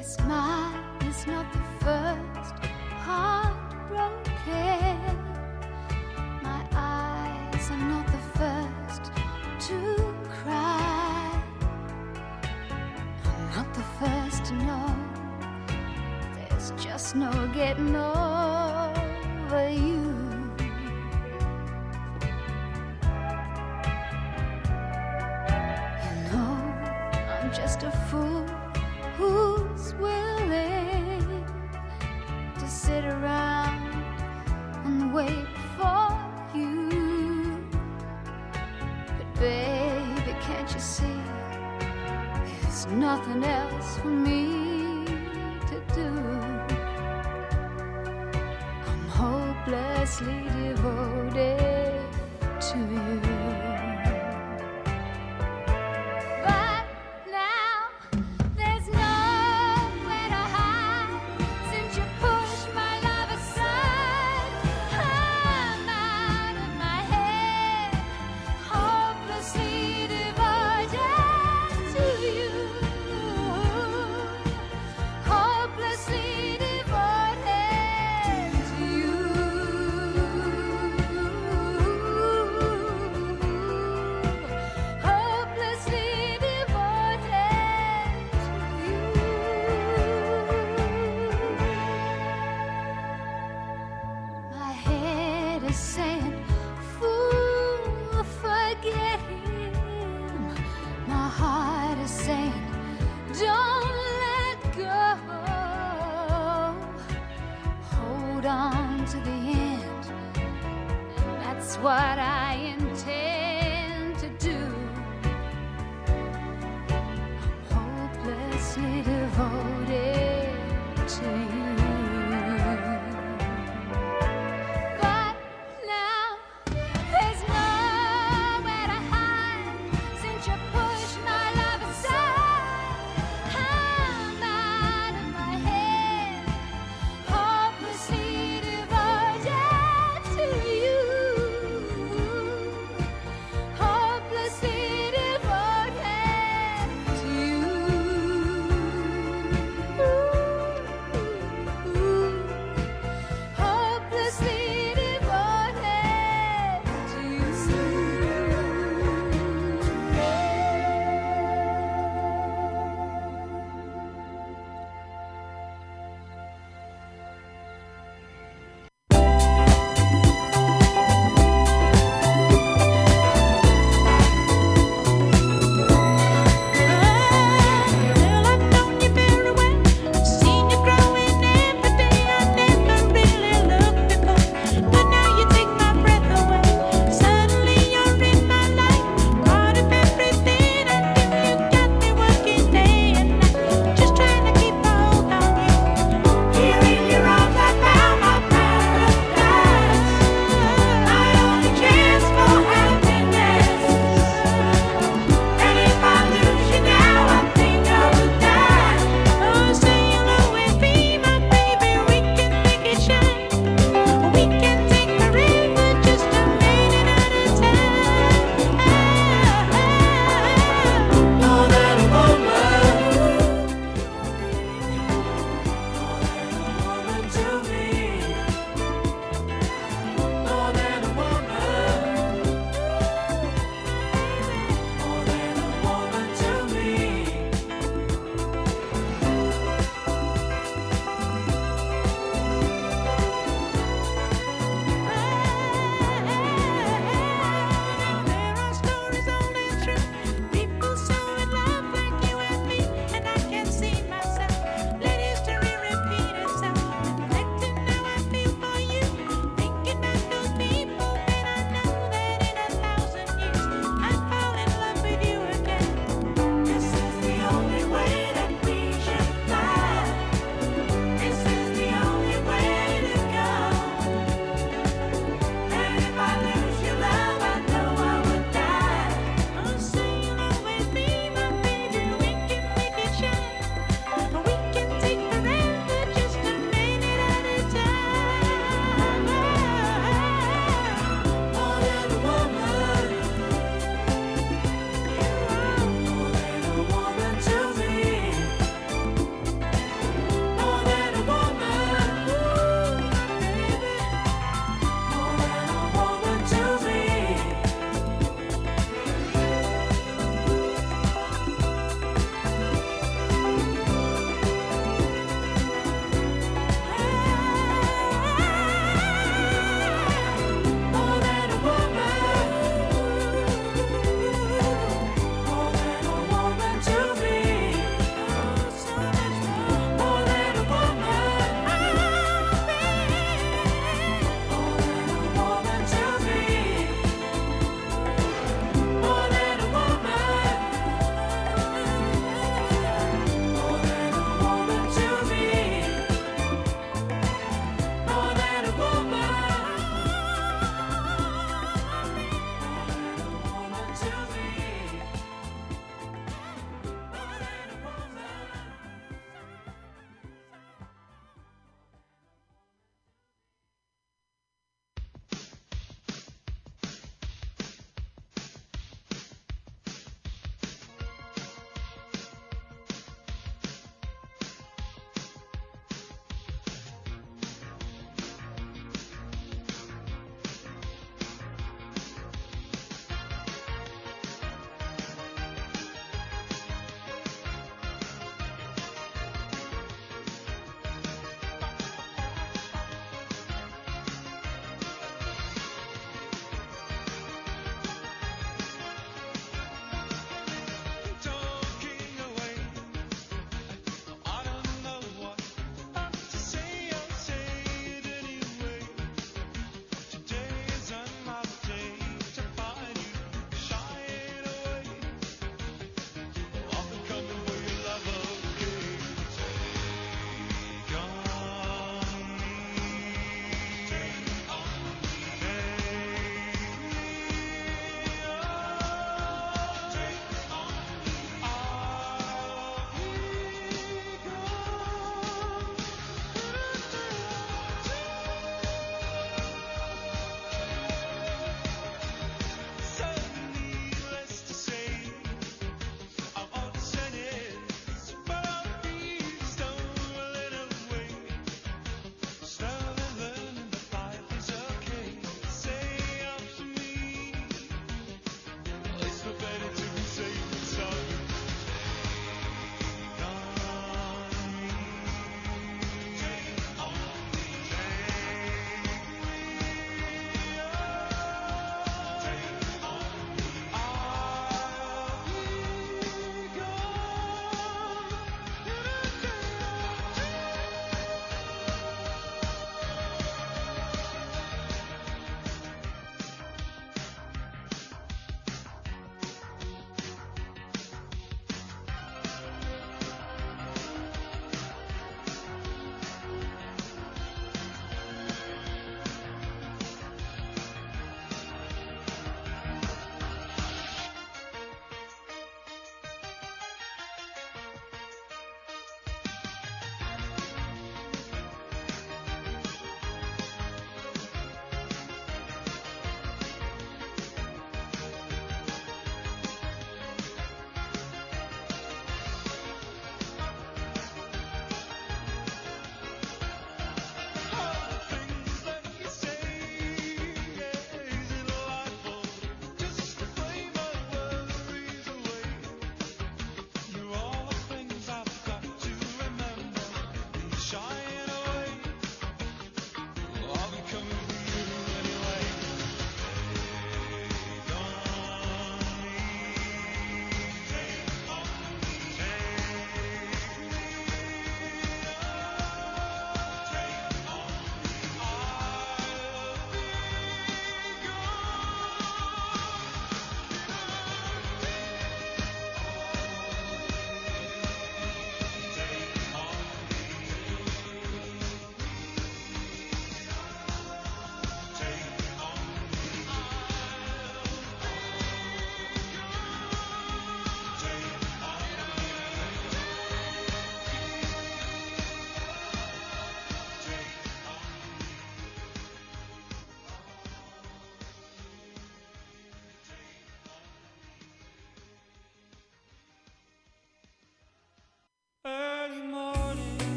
Yes, mine is not the first heartbroken. My eyes are not the first to cry. I'm not the first to know. There's just no getting over you. wait for you. But baby, can't you see? There's nothing else for me to do. I'm hopelessly due.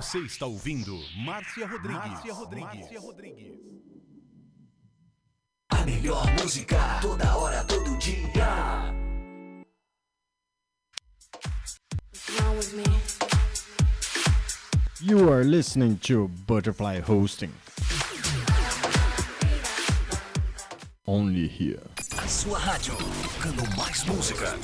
Você está ouvindo Márcia Rodrigues. Márcia Rodrigues. Márcia Rodrigues. A melhor música toda hora, todo dia. You are listening to Butterfly Hosting. Only here. A sua rádio, tocando mais música.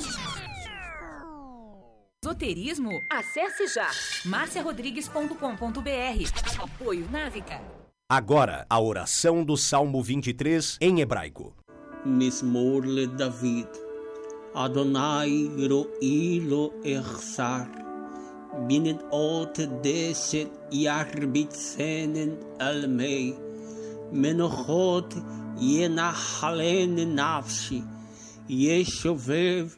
Esoterismo? Acesse já marciarodrigues.com.br. Apoio Návica. Agora, a oração do Salmo 23 em hebraico. Mismor David. Adonai ro'i lo echsar. Binnen ot deset yarbitzenen al mei. Menochot yenachalen nafshi. Yeshovev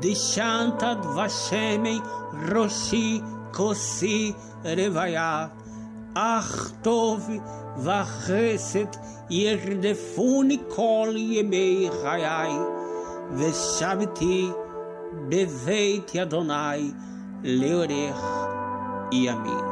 Dishantad Vashemi Roshi Kosi Revaya. Achtov Vacheset Yerdefuni Kol Yemei Chayai. Veshaviti Beveit Adonai Leorech e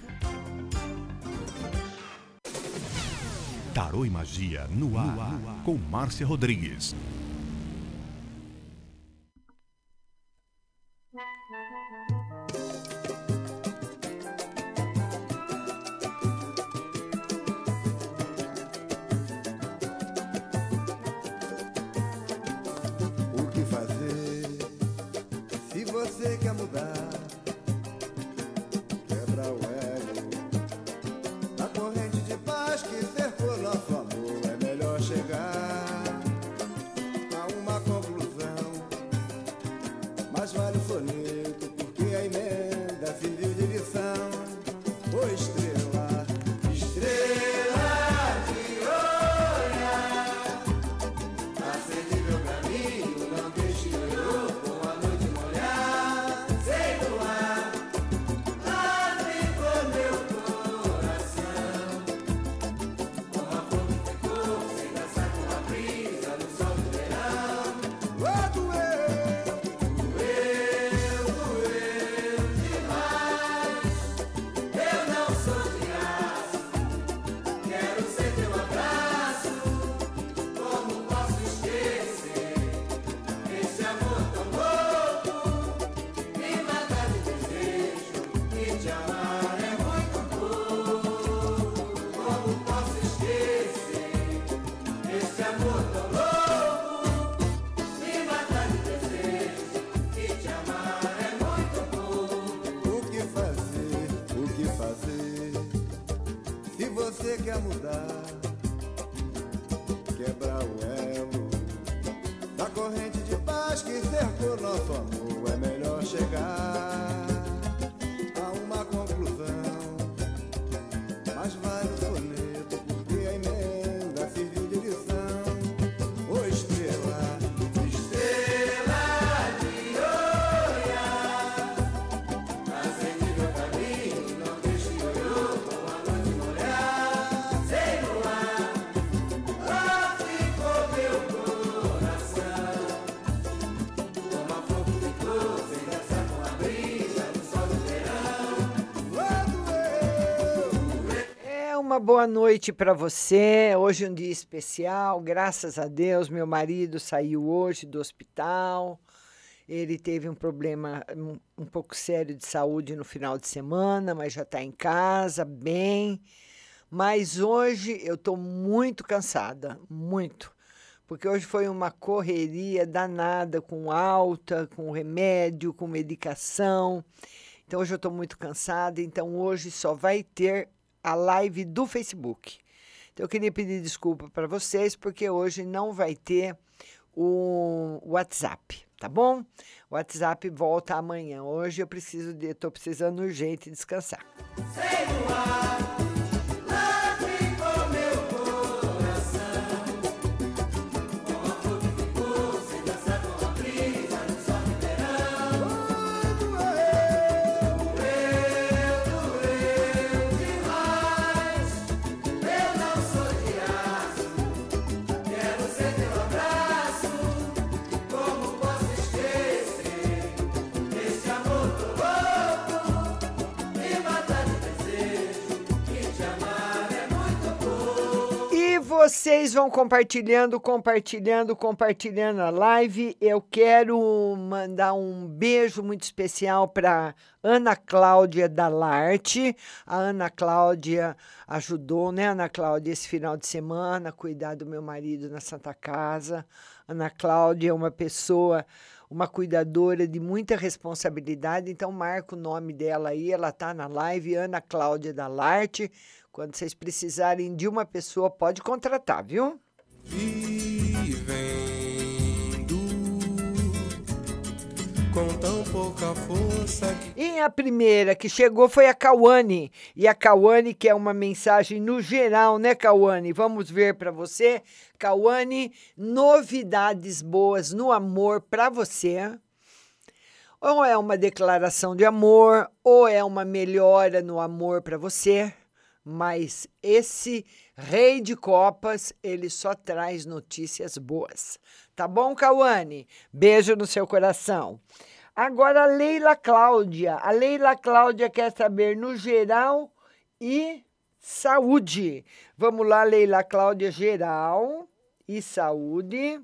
Tarô e Magia no ar, no ar. com Márcia Rodrigues. O que fazer se você quer mudar? Boa noite para você. Hoje é um dia especial, graças a Deus. Meu marido saiu hoje do hospital. Ele teve um problema um, um pouco sério de saúde no final de semana, mas já está em casa, bem. Mas hoje eu estou muito cansada, muito. Porque hoje foi uma correria danada com alta, com remédio, com medicação. Então hoje eu estou muito cansada. Então hoje só vai ter a live do Facebook. Então eu queria pedir desculpa para vocês, porque hoje não vai ter o WhatsApp, tá bom? O WhatsApp volta amanhã. Hoje eu preciso de, estou precisando urgente descansar. Sei vocês vão compartilhando, compartilhando, compartilhando a live. Eu quero mandar um beijo muito especial para Ana Cláudia Dalarte. A Ana Cláudia ajudou, né, Ana Cláudia, esse final de semana, a cuidar do meu marido na Santa Casa. Ana Cláudia é uma pessoa uma cuidadora de muita responsabilidade, então marca o nome dela aí, ela está na live, Ana Cláudia Dalarte. Quando vocês precisarem de uma pessoa, pode contratar, viu? Vivendo com tão pouca força. Que... E a primeira que chegou foi a Cauane. E a Cauane quer uma mensagem no geral, né, Cauane? Vamos ver para você. Cauane, novidades boas no amor para você ou é uma declaração de amor, ou é uma melhora no amor para você mas esse rei de copas, ele só traz notícias boas. Tá bom, Cauane? Beijo no seu coração. Agora, a Leila Cláudia. A Leila Cláudia quer saber no geral e saúde. Vamos lá, Leila Cláudia, geral e saúde.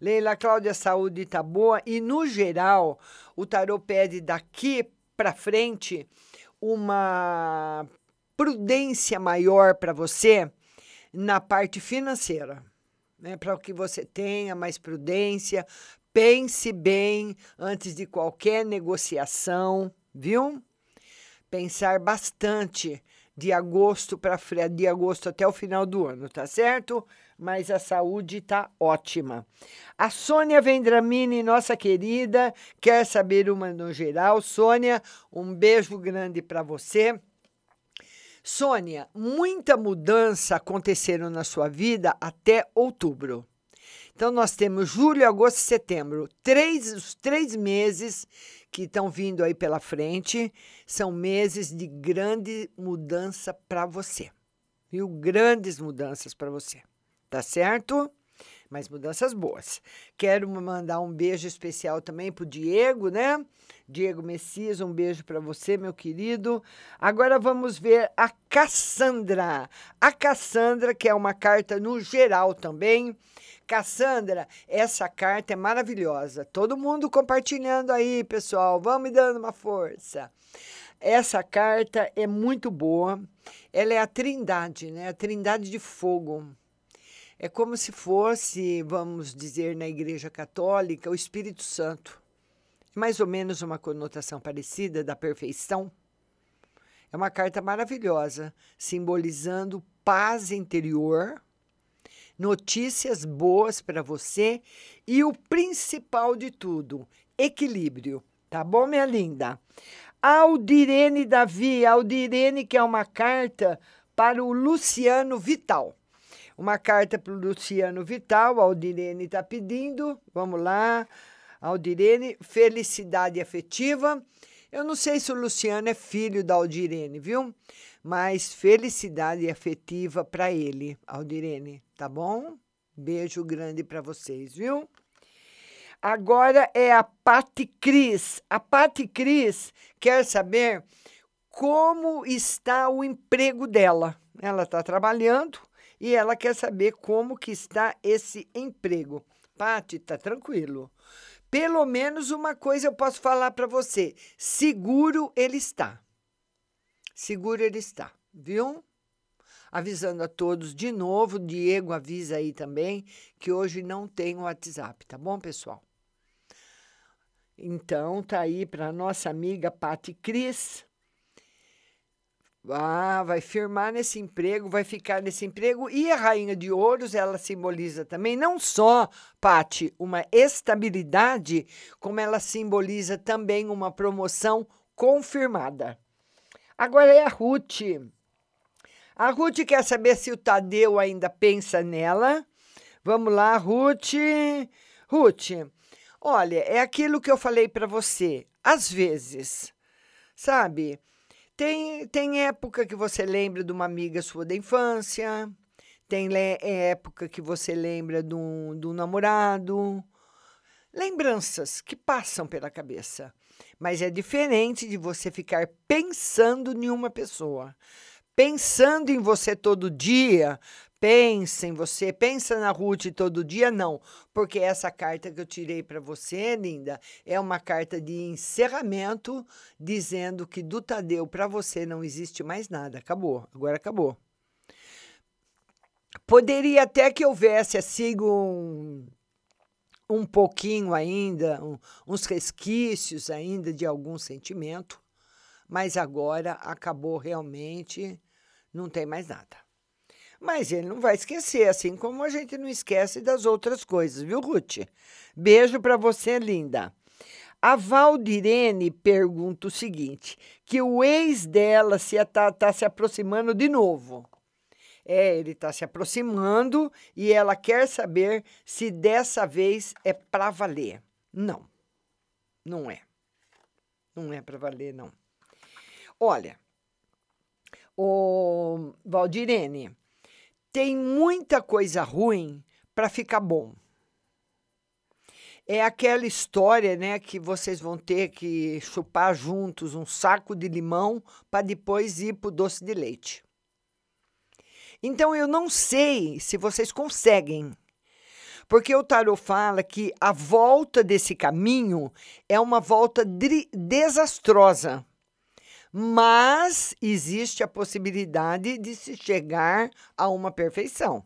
Leila Cláudia, saúde tá boa. E no geral, o tarô pede daqui para frente uma prudência maior para você na parte financeira, né? Para que você tenha mais prudência, pense bem antes de qualquer negociação, viu? Pensar bastante de agosto para de agosto até o final do ano, tá certo? Mas a saúde tá ótima. A Sônia Vendramini, nossa querida, quer saber uma no geral. Sônia, um beijo grande para você. Sônia, muita mudança aconteceram na sua vida até outubro. Então, nós temos julho, agosto e setembro. Três, os três meses que estão vindo aí pela frente são meses de grande mudança para você. Viu? Grandes mudanças para você. Tá certo? Mas mudanças boas. Quero mandar um beijo especial também para o Diego, né? Diego Messias, um beijo para você, meu querido. Agora vamos ver a Cassandra. A Cassandra, que é uma carta no geral também. Cassandra, essa carta é maravilhosa. Todo mundo compartilhando aí, pessoal. Vamos me dando uma força. Essa carta é muito boa. Ela é a Trindade, né? A Trindade de fogo. É como se fosse, vamos dizer, na Igreja Católica, o Espírito Santo mais ou menos uma conotação parecida da perfeição. É uma carta maravilhosa, simbolizando paz interior, notícias boas para você e o principal de tudo, equilíbrio. Tá bom, minha linda? Aldirene Davi, Aldirene, que é uma carta para o Luciano Vital. Uma carta para o Luciano Vital, a Aldirene está pedindo. Vamos lá. Aldirene, felicidade afetiva. Eu não sei se o Luciano é filho da Aldirene, viu? Mas felicidade afetiva para ele, Aldirene, tá bom? Beijo grande para vocês, viu? Agora é a Pati Cris. A Pati Cris quer saber como está o emprego dela. ela está trabalhando e ela quer saber como que está esse emprego. Pati, tá tranquilo. Pelo menos uma coisa eu posso falar para você: seguro ele está. Seguro ele está, viu? Avisando a todos de novo, Diego avisa aí também que hoje não tem o WhatsApp, tá bom, pessoal? Então, tá aí para nossa amiga Pati Cris. Ah, vai firmar nesse emprego, vai ficar nesse emprego. E a rainha de ouros, ela simboliza também não só, Pati, uma estabilidade, como ela simboliza também uma promoção confirmada. Agora é a Ruth. A Ruth quer saber se o Tadeu ainda pensa nela. Vamos lá, Ruth. Ruth, olha, é aquilo que eu falei para você. Às vezes, sabe? Tem, tem época que você lembra de uma amiga sua da infância, tem época que você lembra de um, de um namorado. Lembranças que passam pela cabeça. Mas é diferente de você ficar pensando em uma pessoa. Pensando em você todo dia, pensa em você, pensa na Ruth todo dia, não, porque essa carta que eu tirei para você, linda, é uma carta de encerramento dizendo que do Tadeu para você não existe mais nada, acabou, agora acabou. Poderia até que houvesse assim um, um pouquinho ainda, um, uns resquícios ainda de algum sentimento, mas agora acabou realmente, não tem mais nada. Mas ele não vai esquecer, assim como a gente não esquece das outras coisas, viu, Ruth? Beijo para você, linda. A Valdirene pergunta o seguinte: que o ex dela se está tá se aproximando de novo. É, ele está se aproximando e ela quer saber se dessa vez é para valer. Não, não é. Não é para valer, não. Olha, o Valdirene, tem muita coisa ruim para ficar bom. É aquela história, né, que vocês vão ter que chupar juntos um saco de limão para depois ir para o doce de leite. Então eu não sei se vocês conseguem, porque o tarot fala que a volta desse caminho é uma volta desastrosa mas existe a possibilidade de se chegar a uma perfeição.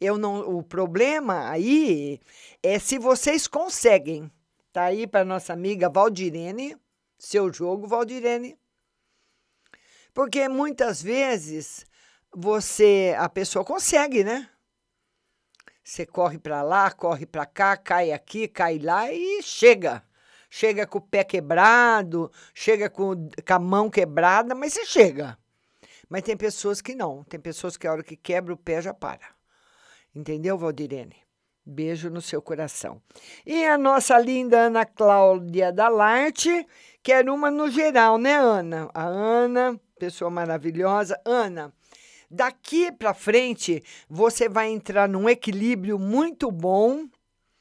Eu não, o problema aí é se vocês conseguem. Tá aí para nossa amiga Valdirene, seu jogo, Valdirene. Porque muitas vezes você, a pessoa consegue, né? Você corre para lá, corre para cá, cai aqui, cai lá e chega chega com o pé quebrado, chega com, com a mão quebrada, mas você chega. Mas tem pessoas que não. Tem pessoas que a hora que quebra o pé já para. Entendeu, Valdirene? Beijo no seu coração. E a nossa linda Ana Cláudia Dalarte, quer uma no geral, né, Ana? A Ana, pessoa maravilhosa. Ana, daqui para frente você vai entrar num equilíbrio muito bom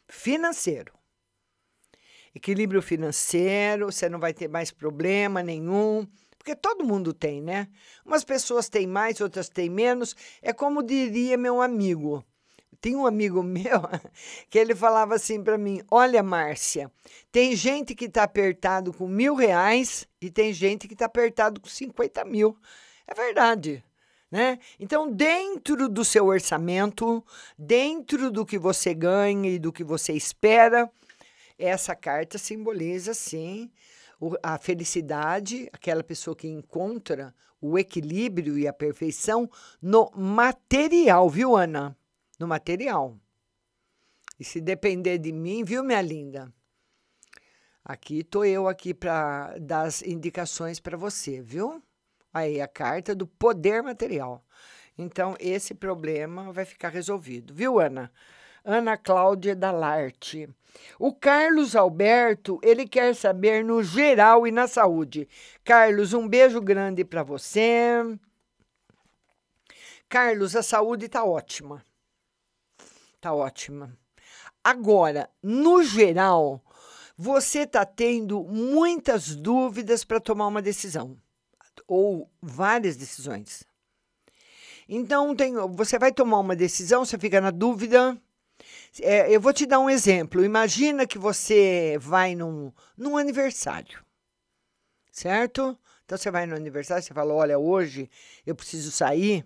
financeiro equilíbrio financeiro, você não vai ter mais problema nenhum. Porque todo mundo tem, né? Umas pessoas têm mais, outras têm menos. É como diria meu amigo. Tem um amigo meu que ele falava assim para mim: Olha, Márcia, tem gente que está apertado com mil reais e tem gente que está apertado com 50 mil. É verdade. Né? Então, dentro do seu orçamento, dentro do que você ganha e do que você espera, essa carta simboliza, sim, a felicidade, aquela pessoa que encontra o equilíbrio e a perfeição no material, viu, Ana? No material. E se depender de mim, viu, minha linda? Aqui estou eu aqui para dar as indicações para você, viu? Aí a carta do poder material. Então esse problema vai ficar resolvido, viu, Ana? Ana Cláudia Dalarte. O Carlos Alberto, ele quer saber no geral e na saúde. Carlos, um beijo grande para você. Carlos, a saúde está ótima. Está ótima. Agora, no geral, você está tendo muitas dúvidas para tomar uma decisão ou várias decisões. Então, tem, você vai tomar uma decisão, você fica na dúvida. É, eu vou te dar um exemplo. Imagina que você vai num, num aniversário, certo? Então, você vai no aniversário, você fala: Olha, hoje eu preciso sair,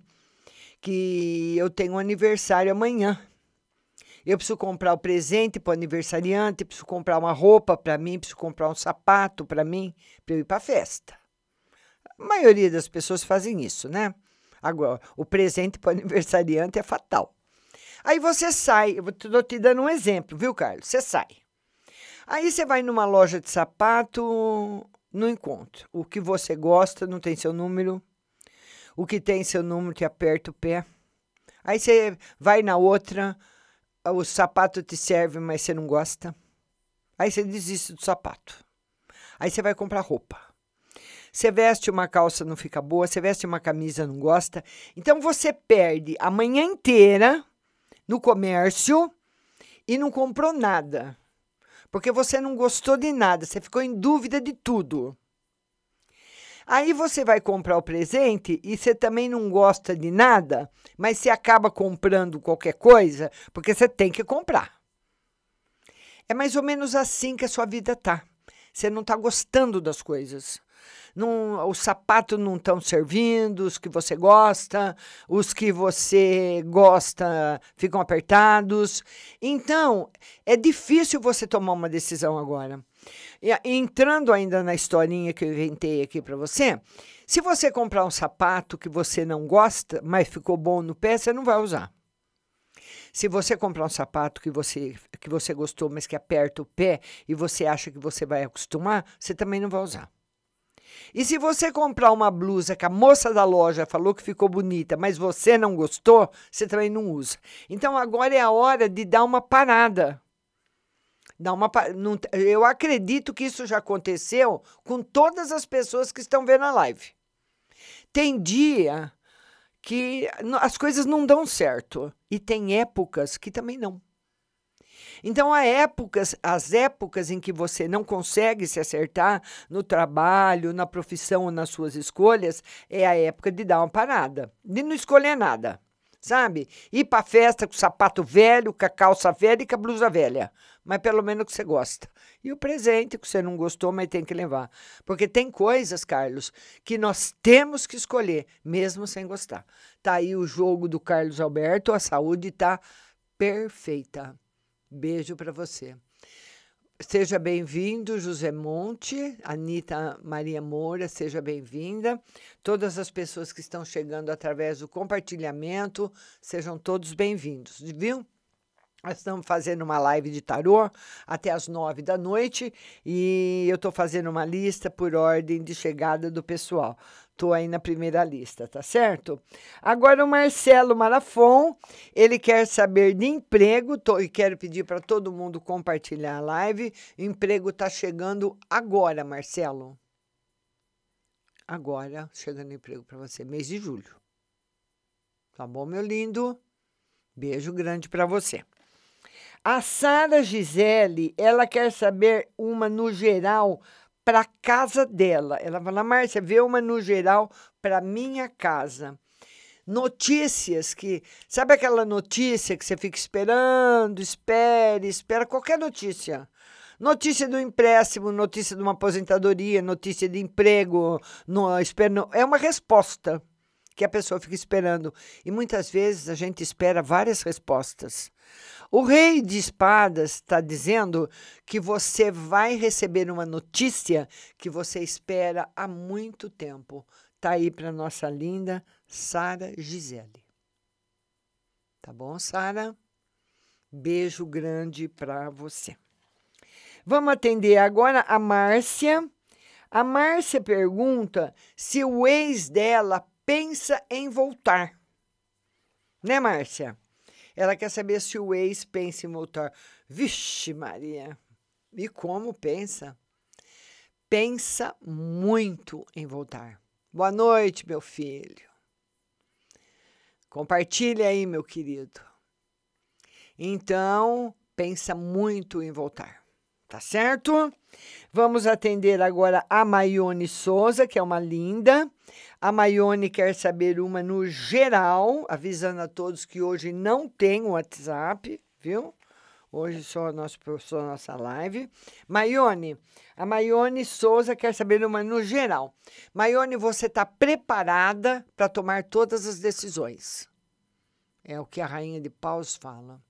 que eu tenho um aniversário amanhã. Eu preciso comprar o presente para o aniversariante, preciso comprar uma roupa para mim, preciso comprar um sapato para mim, para eu ir para a festa. A maioria das pessoas fazem isso, né? Agora, o presente para o aniversariante é fatal. Aí você sai, eu estou te dando um exemplo, viu, Carlos? Você sai. Aí você vai numa loja de sapato, não encontra. O que você gosta não tem seu número. O que tem seu número te aperta o pé. Aí você vai na outra, o sapato te serve, mas você não gosta. Aí você desiste do sapato. Aí você vai comprar roupa. Você veste uma calça, não fica boa. Você veste uma camisa, não gosta. Então você perde a manhã inteira no comércio e não comprou nada. Porque você não gostou de nada, você ficou em dúvida de tudo. Aí você vai comprar o presente e você também não gosta de nada, mas você acaba comprando qualquer coisa porque você tem que comprar. É mais ou menos assim que a sua vida tá. Você não está gostando das coisas os sapatos não estão servindo, os que você gosta, os que você gosta ficam apertados. Então, é difícil você tomar uma decisão agora. E, entrando ainda na historinha que eu inventei aqui para você, se você comprar um sapato que você não gosta, mas ficou bom no pé, você não vai usar. Se você comprar um sapato que você, que você gostou, mas que aperta o pé e você acha que você vai acostumar, você também não vai usar. E se você comprar uma blusa que a moça da loja falou que ficou bonita, mas você não gostou, você também não usa. Então agora é a hora de dar uma parada. Dar uma, eu acredito que isso já aconteceu com todas as pessoas que estão vendo a live. Tem dia que as coisas não dão certo e tem épocas que também não. Então, há épocas, as épocas em que você não consegue se acertar no trabalho, na profissão ou nas suas escolhas, é a época de dar uma parada, de não escolher nada. Sabe? Ir para festa com sapato velho, com a calça velha e com a blusa velha. Mas pelo menos que você gosta. E o presente que você não gostou, mas tem que levar. Porque tem coisas, Carlos, que nós temos que escolher, mesmo sem gostar. Tá aí o jogo do Carlos Alberto, a saúde está perfeita. Beijo para você. Seja bem-vindo, José Monte, Anitta Maria Moura, seja bem-vinda. Todas as pessoas que estão chegando através do compartilhamento, sejam todos bem-vindos, viu? Nós estamos fazendo uma live de tarô até as nove da noite e eu estou fazendo uma lista por ordem de chegada do pessoal. Estou aí na primeira lista, tá certo? Agora o Marcelo Marafon, ele quer saber de emprego tô, e quero pedir para todo mundo compartilhar a live. O emprego está chegando agora, Marcelo. Agora, chegando emprego para você, mês de julho. Tá bom, meu lindo? Beijo grande para você. A Sara Gisele, ela quer saber uma no geral para casa dela. Ela fala, Márcia, vê uma no geral para minha casa. Notícias que. Sabe aquela notícia que você fica esperando, espere, espera qualquer notícia. Notícia do empréstimo, notícia de uma aposentadoria, notícia de emprego, no, espero, é uma resposta que a pessoa fica esperando. E muitas vezes a gente espera várias respostas. O rei de espadas está dizendo que você vai receber uma notícia que você espera há muito tempo. Tá aí para nossa linda Sara Gisele. Tá bom, Sara? Beijo grande para você. Vamos atender agora a Márcia. A Márcia pergunta se o ex dela pensa em voltar. Né, Márcia? Ela quer saber se o ex pensa em voltar. Vixe, Maria! E como pensa? Pensa muito em voltar. Boa noite, meu filho. Compartilhe aí, meu querido. Então, pensa muito em voltar, Tá certo? Vamos atender agora a Maione Souza, que é uma linda. A Maione quer saber uma no geral, avisando a todos que hoje não tem WhatsApp, viu? Hoje só, nosso, só nossa live. Maione, a Maione Souza quer saber uma no geral. Maione, você está preparada para tomar todas as decisões. É o que a Rainha de Paus fala.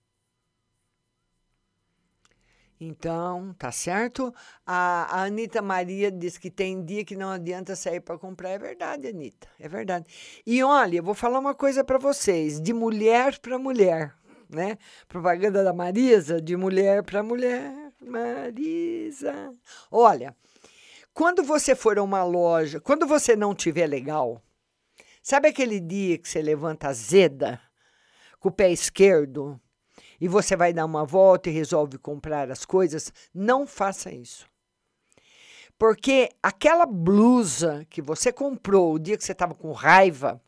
Então, tá certo? A, a Anitta Maria diz que tem dia que não adianta sair para comprar. É verdade, Anitta, é verdade. E olha, eu vou falar uma coisa para vocês: de mulher para mulher, né? Propaganda da Marisa, de mulher para mulher. Marisa. Olha, quando você for a uma loja, quando você não tiver legal, sabe aquele dia que você levanta azeda com o pé esquerdo? E você vai dar uma volta e resolve comprar as coisas, não faça isso. Porque aquela blusa que você comprou o dia que você estava com raiva,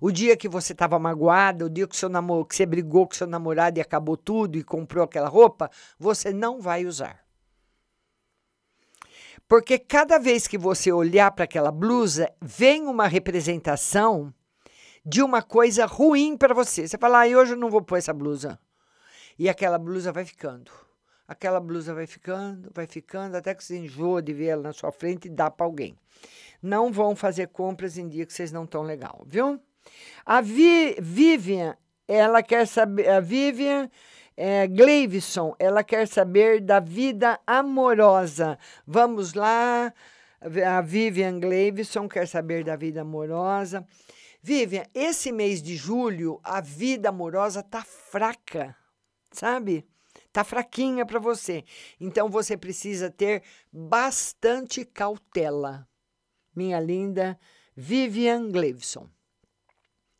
o dia que você estava magoada, o dia que, seu que você brigou com seu namorado e acabou tudo e comprou aquela roupa, você não vai usar. Porque cada vez que você olhar para aquela blusa, vem uma representação de uma coisa ruim para você. Você fala, ah, hoje eu não vou pôr essa blusa. E aquela blusa vai ficando. Aquela blusa vai ficando, vai ficando, até que você enjoa de ver ela na sua frente e dá para alguém. Não vão fazer compras em dia que vocês não estão legal, viu? A Vi, Vivian, ela quer saber. A Vivian é, Gleivson, ela quer saber da vida amorosa. Vamos lá. A Vivian Gleivson quer saber da vida amorosa. Vivian, esse mês de julho, a vida amorosa tá fraca sabe? Tá fraquinha para você. Então você precisa ter bastante cautela. Minha linda Vivian Gleivson.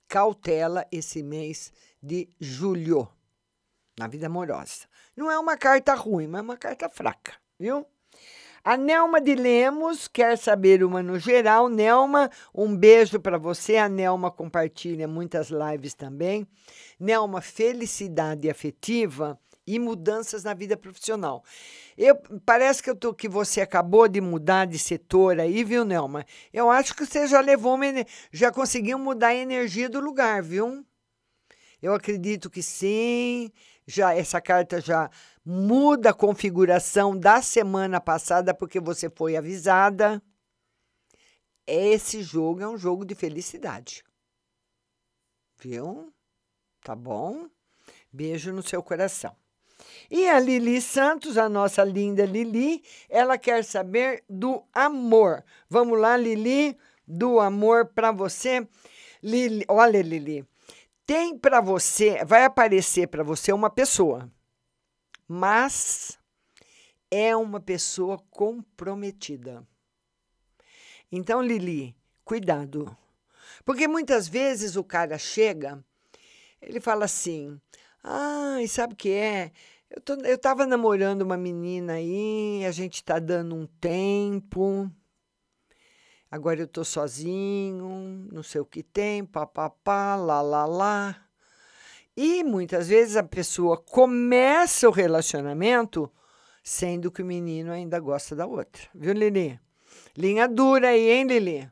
Cautela esse mês de julho na vida amorosa. Não é uma carta ruim, mas é uma carta fraca, viu? A Nelma de Lemos quer saber uma no geral. Nelma, um beijo para você. A Nelma compartilha muitas lives também. Nelma, felicidade afetiva e mudanças na vida profissional. Eu, parece que, eu tô, que você acabou de mudar de setor aí, viu, Nelma? Eu acho que você já levou, uma, já conseguiu mudar a energia do lugar, viu? Eu acredito que sim. Já essa carta já muda a configuração da semana passada porque você foi avisada. Esse jogo é um jogo de felicidade. Viu? Tá bom? Beijo no seu coração. E a Lili Santos, a nossa linda Lili, ela quer saber do amor. Vamos lá, Lili, do amor para você. Lili, olha, Lili, tem para você, vai aparecer para você uma pessoa mas é uma pessoa comprometida. Então, Lili, cuidado. Porque muitas vezes o cara chega, ele fala assim: ah, e sabe o que é? Eu, tô, eu tava namorando uma menina aí, a gente tá dando um tempo. Agora eu tô sozinho, não sei o que tem, papapá, lá, lá, lá. E muitas vezes a pessoa começa o relacionamento sendo que o menino ainda gosta da outra. Viu, Lili? Linha dura aí, hein, Lili?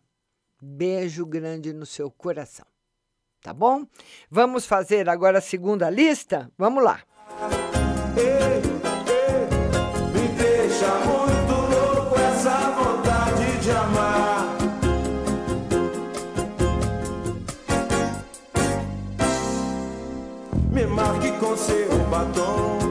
Beijo grande no seu coração. Tá bom? Vamos fazer agora a segunda lista? Vamos lá. Ei, com seu batom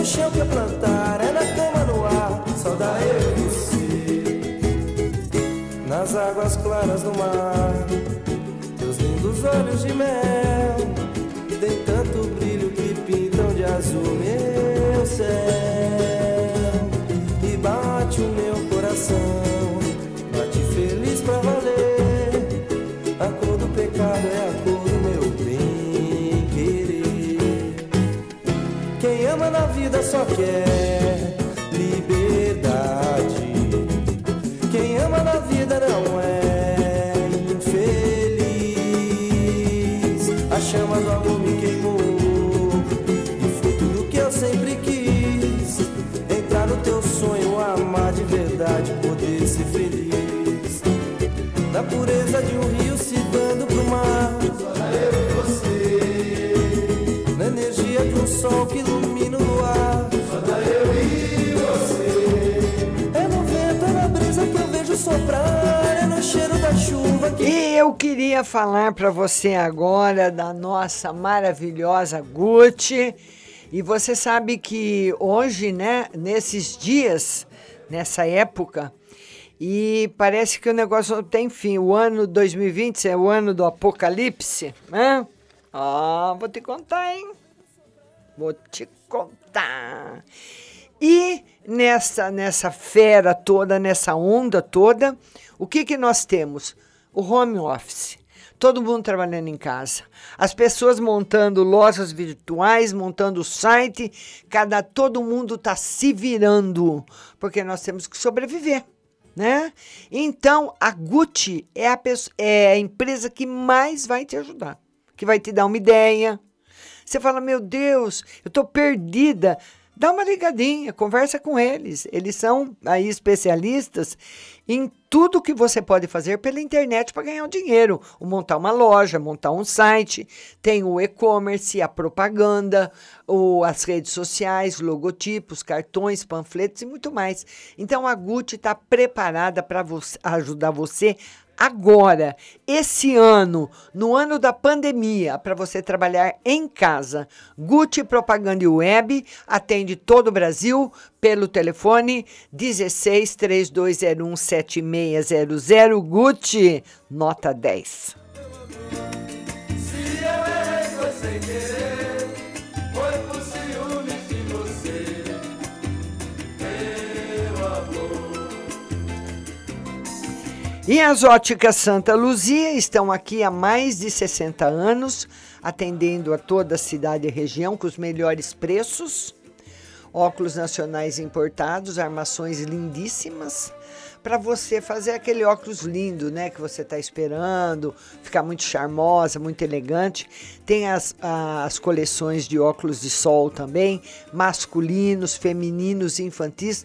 no chão que eu plantar. É na cama no ar. Só dá eu e você. Nas águas claras do mar. Teus lindos olhos de mel tem tanto brilho que pintam de azul meu céu e bate o meu coração, Na vida só quer liberdade. Quem ama na vida não é infeliz. A chama do amor me queimou e foi tudo que eu sempre quis. Entrar no teu sonho, amar de verdade, poder ser feliz. Da pureza de um rio soprar. É no cheiro da chuva que. E eu queria falar para você agora da nossa maravilhosa Gucci. E você sabe que hoje, né, nesses dias, nessa época, e parece que o negócio não tem fim. O ano 2020 é o ano do apocalipse, né? Ah, vou te contar, hein? Vou te contar. E nessa, nessa fera toda, nessa onda toda, o que, que nós temos? O home office. Todo mundo trabalhando em casa. As pessoas montando lojas virtuais, montando site. Cada, todo mundo está se virando, porque nós temos que sobreviver. Né? Então, a Gucci é a, pessoa, é a empresa que mais vai te ajudar, que vai te dar uma ideia. Você fala, meu Deus, eu estou perdida. Dá uma ligadinha, conversa com eles. Eles são aí especialistas em tudo que você pode fazer pela internet para ganhar um dinheiro. O montar uma loja, montar um site, tem o e-commerce, a propaganda, o, as redes sociais, logotipos, cartões, panfletos e muito mais. Então a Gucci está preparada para ajudar você agora, esse ano, no ano da pandemia, para você trabalhar em casa. Gucci Propaganda Web atende todo o Brasil pelo telefone 16 3201 7600 Gucci, nota 10. E as óticas Santa Luzia estão aqui há mais de 60 anos, atendendo a toda a cidade e região com os melhores preços. Óculos nacionais importados, armações lindíssimas, para você fazer aquele óculos lindo, né, que você está esperando, ficar muito charmosa, muito elegante. Tem as, as coleções de óculos de sol também, masculinos, femininos e infantis,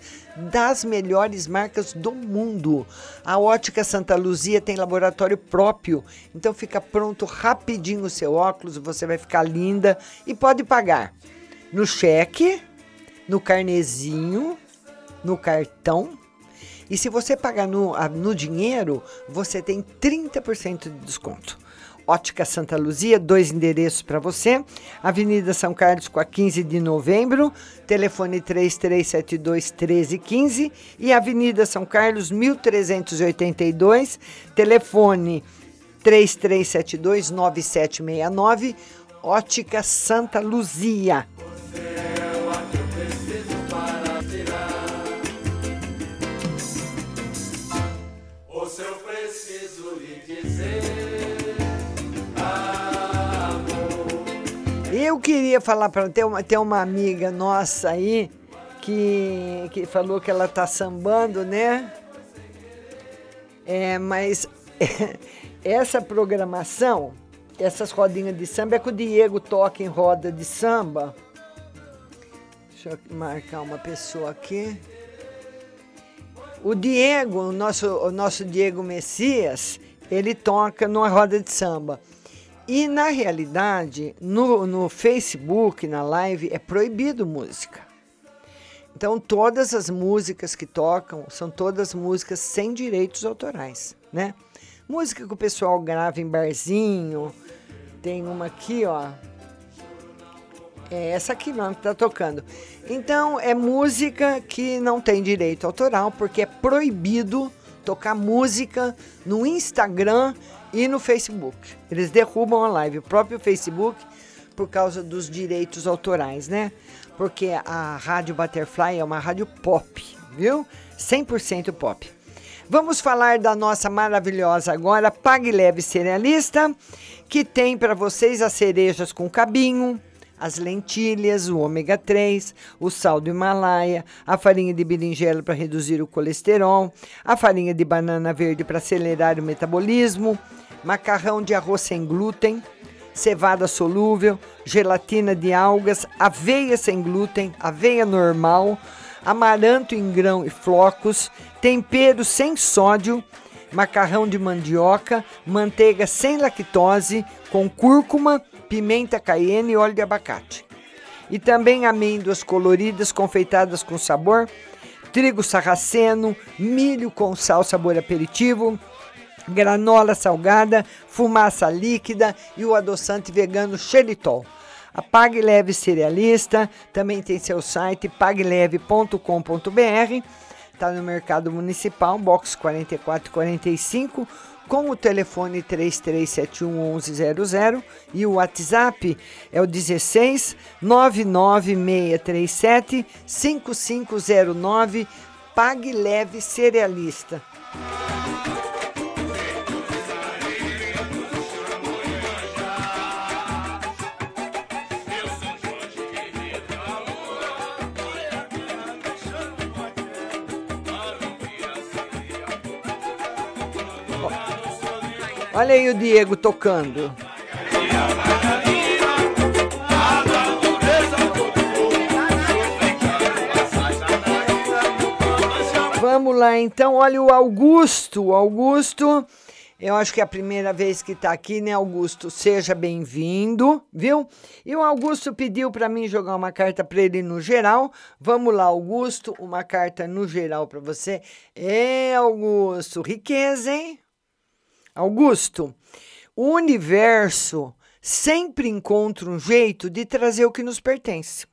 das melhores marcas do mundo. A Ótica Santa Luzia tem laboratório próprio, então fica pronto rapidinho o seu óculos, você vai ficar linda e pode pagar no cheque, no carnezinho, no cartão. E se você pagar no, no dinheiro, você tem 30% de desconto. Ótica Santa Luzia, dois endereços para você. Avenida São Carlos com a 15 de novembro, telefone 3372 1315 e Avenida São Carlos 1382, telefone 3372 9769, Ótica Santa Luzia. Eu queria falar para ter uma, ter uma amiga nossa aí que, que falou que ela tá sambando, né? É, mas essa programação, essas rodinhas de samba, é que o Diego toca em roda de samba. Deixa eu marcar uma pessoa aqui. O Diego, o nosso, o nosso Diego Messias, ele toca numa roda de samba. E na realidade, no, no Facebook, na live, é proibido música. Então, todas as músicas que tocam são todas músicas sem direitos autorais, né? Música que o pessoal grava em barzinho. Tem uma aqui, ó. É essa aqui mesmo que tá tocando. Então, é música que não tem direito autoral, porque é proibido tocar música no Instagram e no Facebook. Eles derrubam a live, o próprio Facebook, por causa dos direitos autorais, né? Porque a Rádio Butterfly é uma rádio pop, viu? 100% pop. Vamos falar da nossa maravilhosa agora Pague Leve Cerealista, que tem para vocês as cerejas com cabinho, as lentilhas, o ômega 3, o sal do Himalaia, a farinha de berinjela para reduzir o colesterol, a farinha de banana verde para acelerar o metabolismo, macarrão de arroz sem glúten, cevada solúvel, gelatina de algas, aveia sem glúten, aveia normal, amaranto em grão e flocos, tempero sem sódio, macarrão de mandioca, manteiga sem lactose, com cúrcuma, pimenta cayenne e óleo de abacate. E também amêndoas coloridas confeitadas com sabor, trigo sarraceno, milho com sal sabor aperitivo, granola salgada, fumaça líquida e o adoçante vegano xeritol. A Pague Leve Cerealista também tem seu site pagleve.com.br. Está no Mercado Municipal, box 4445, com o telefone 3371 1100 e o WhatsApp é o 16 99637 5509. Pague Leve Cerealista. Olha aí o Diego tocando. Vamos lá, então. Olha o Augusto. Augusto, eu acho que é a primeira vez que está aqui, né, Augusto? Seja bem-vindo, viu? E o Augusto pediu para mim jogar uma carta para ele no geral. Vamos lá, Augusto, uma carta no geral para você. É, Augusto, riqueza, hein? Augusto, o universo sempre encontra um jeito de trazer o que nos pertence.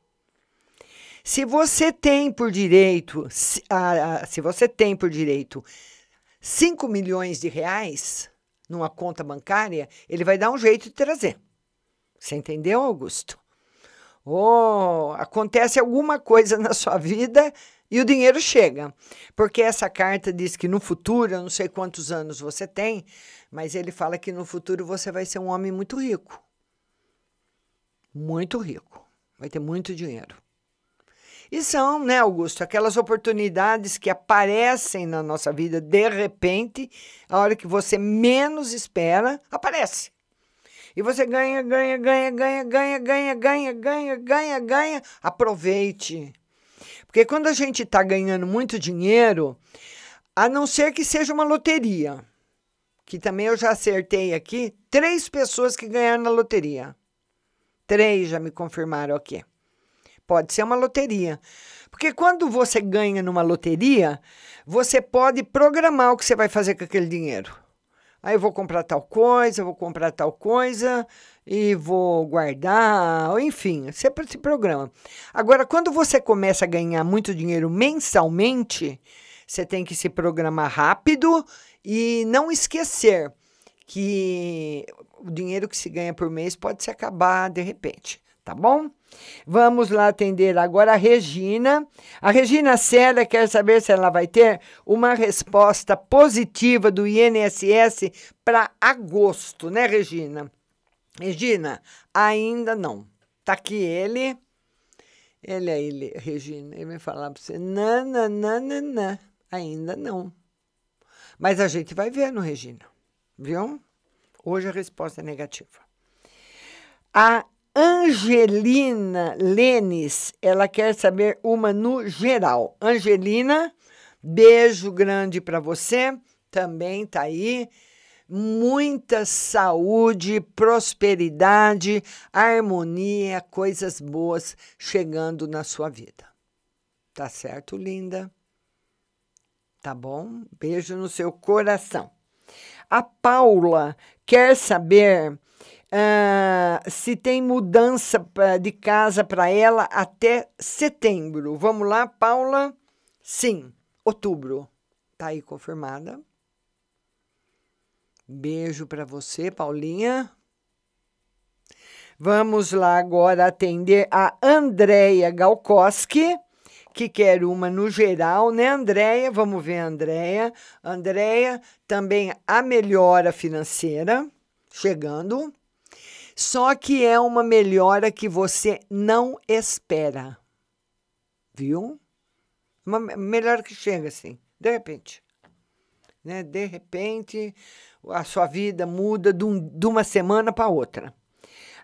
Se você tem por direito, se, ah, se você tem por direito 5 milhões de reais numa conta bancária, ele vai dar um jeito de trazer. Você entendeu, Augusto? Oh, acontece alguma coisa na sua vida e o dinheiro chega. Porque essa carta diz que no futuro, eu não sei quantos anos você tem, mas ele fala que no futuro você vai ser um homem muito rico. Muito rico. Vai ter muito dinheiro. E são, né, Augusto, aquelas oportunidades que aparecem na nossa vida de repente, a hora que você menos espera, aparece. E você ganha, ganha, ganha, ganha, ganha, ganha, ganha, ganha, ganha, ganha. Aproveite. Porque quando a gente está ganhando muito dinheiro, a não ser que seja uma loteria, que também eu já acertei aqui, três pessoas que ganharam na loteria. Três já me confirmaram aqui. pode ser uma loteria. Porque quando você ganha numa loteria, você pode programar o que você vai fazer com aquele dinheiro. Aí eu vou comprar tal coisa, vou comprar tal coisa e vou guardar, enfim, você se programa. Agora, quando você começa a ganhar muito dinheiro mensalmente, você tem que se programar rápido e não esquecer que o dinheiro que se ganha por mês pode se acabar de repente, tá bom? Vamos lá atender agora a Regina. A Regina Sela quer saber se ela vai ter uma resposta positiva do INSS para agosto, né, Regina? Regina, ainda não. Tá aqui ele. Ele aí, Regina, ele vai falar para você: não, ainda não. Mas a gente vai ver no Regina, viu? Hoje a resposta é negativa. A Angelina Lênis, ela quer saber uma no geral. Angelina, beijo grande para você, também tá aí. Muita saúde, prosperidade, harmonia, coisas boas chegando na sua vida. Tá certo, linda? Tá bom? Beijo no seu coração. A Paula quer saber uh, se tem mudança de casa para ela até setembro. Vamos lá, Paula? Sim, outubro. Tá aí confirmada. Beijo para você, Paulinha. Vamos lá agora atender a Andréia Galkoski que quer uma no geral, né, Andréia? Vamos ver, Andréia. Andréia, também a melhora financeira chegando. Só que é uma melhora que você não espera. Viu? Uma melhora que chega assim, de repente. Né? De repente, a sua vida muda de, um, de uma semana para outra.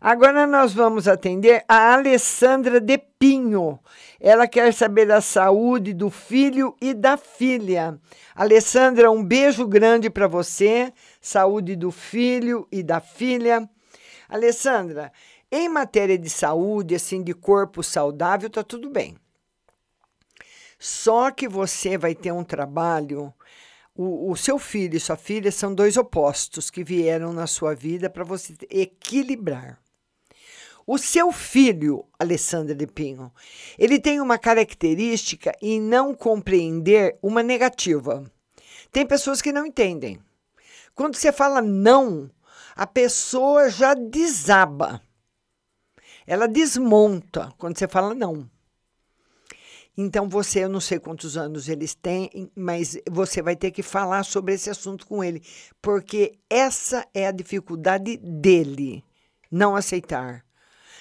Agora nós vamos atender a Alessandra de Pinho. Ela quer saber da saúde do filho e da filha. Alessandra, um beijo grande para você. Saúde do filho e da filha. Alessandra, em matéria de saúde, assim, de corpo saudável, tá tudo bem. Só que você vai ter um trabalho. O, o seu filho e sua filha são dois opostos que vieram na sua vida para você equilibrar. O seu filho, Alessandra de Pinho, ele tem uma característica em não compreender uma negativa. Tem pessoas que não entendem. Quando você fala não, a pessoa já desaba. Ela desmonta quando você fala não. Então você, eu não sei quantos anos eles têm, mas você vai ter que falar sobre esse assunto com ele, porque essa é a dificuldade dele, não aceitar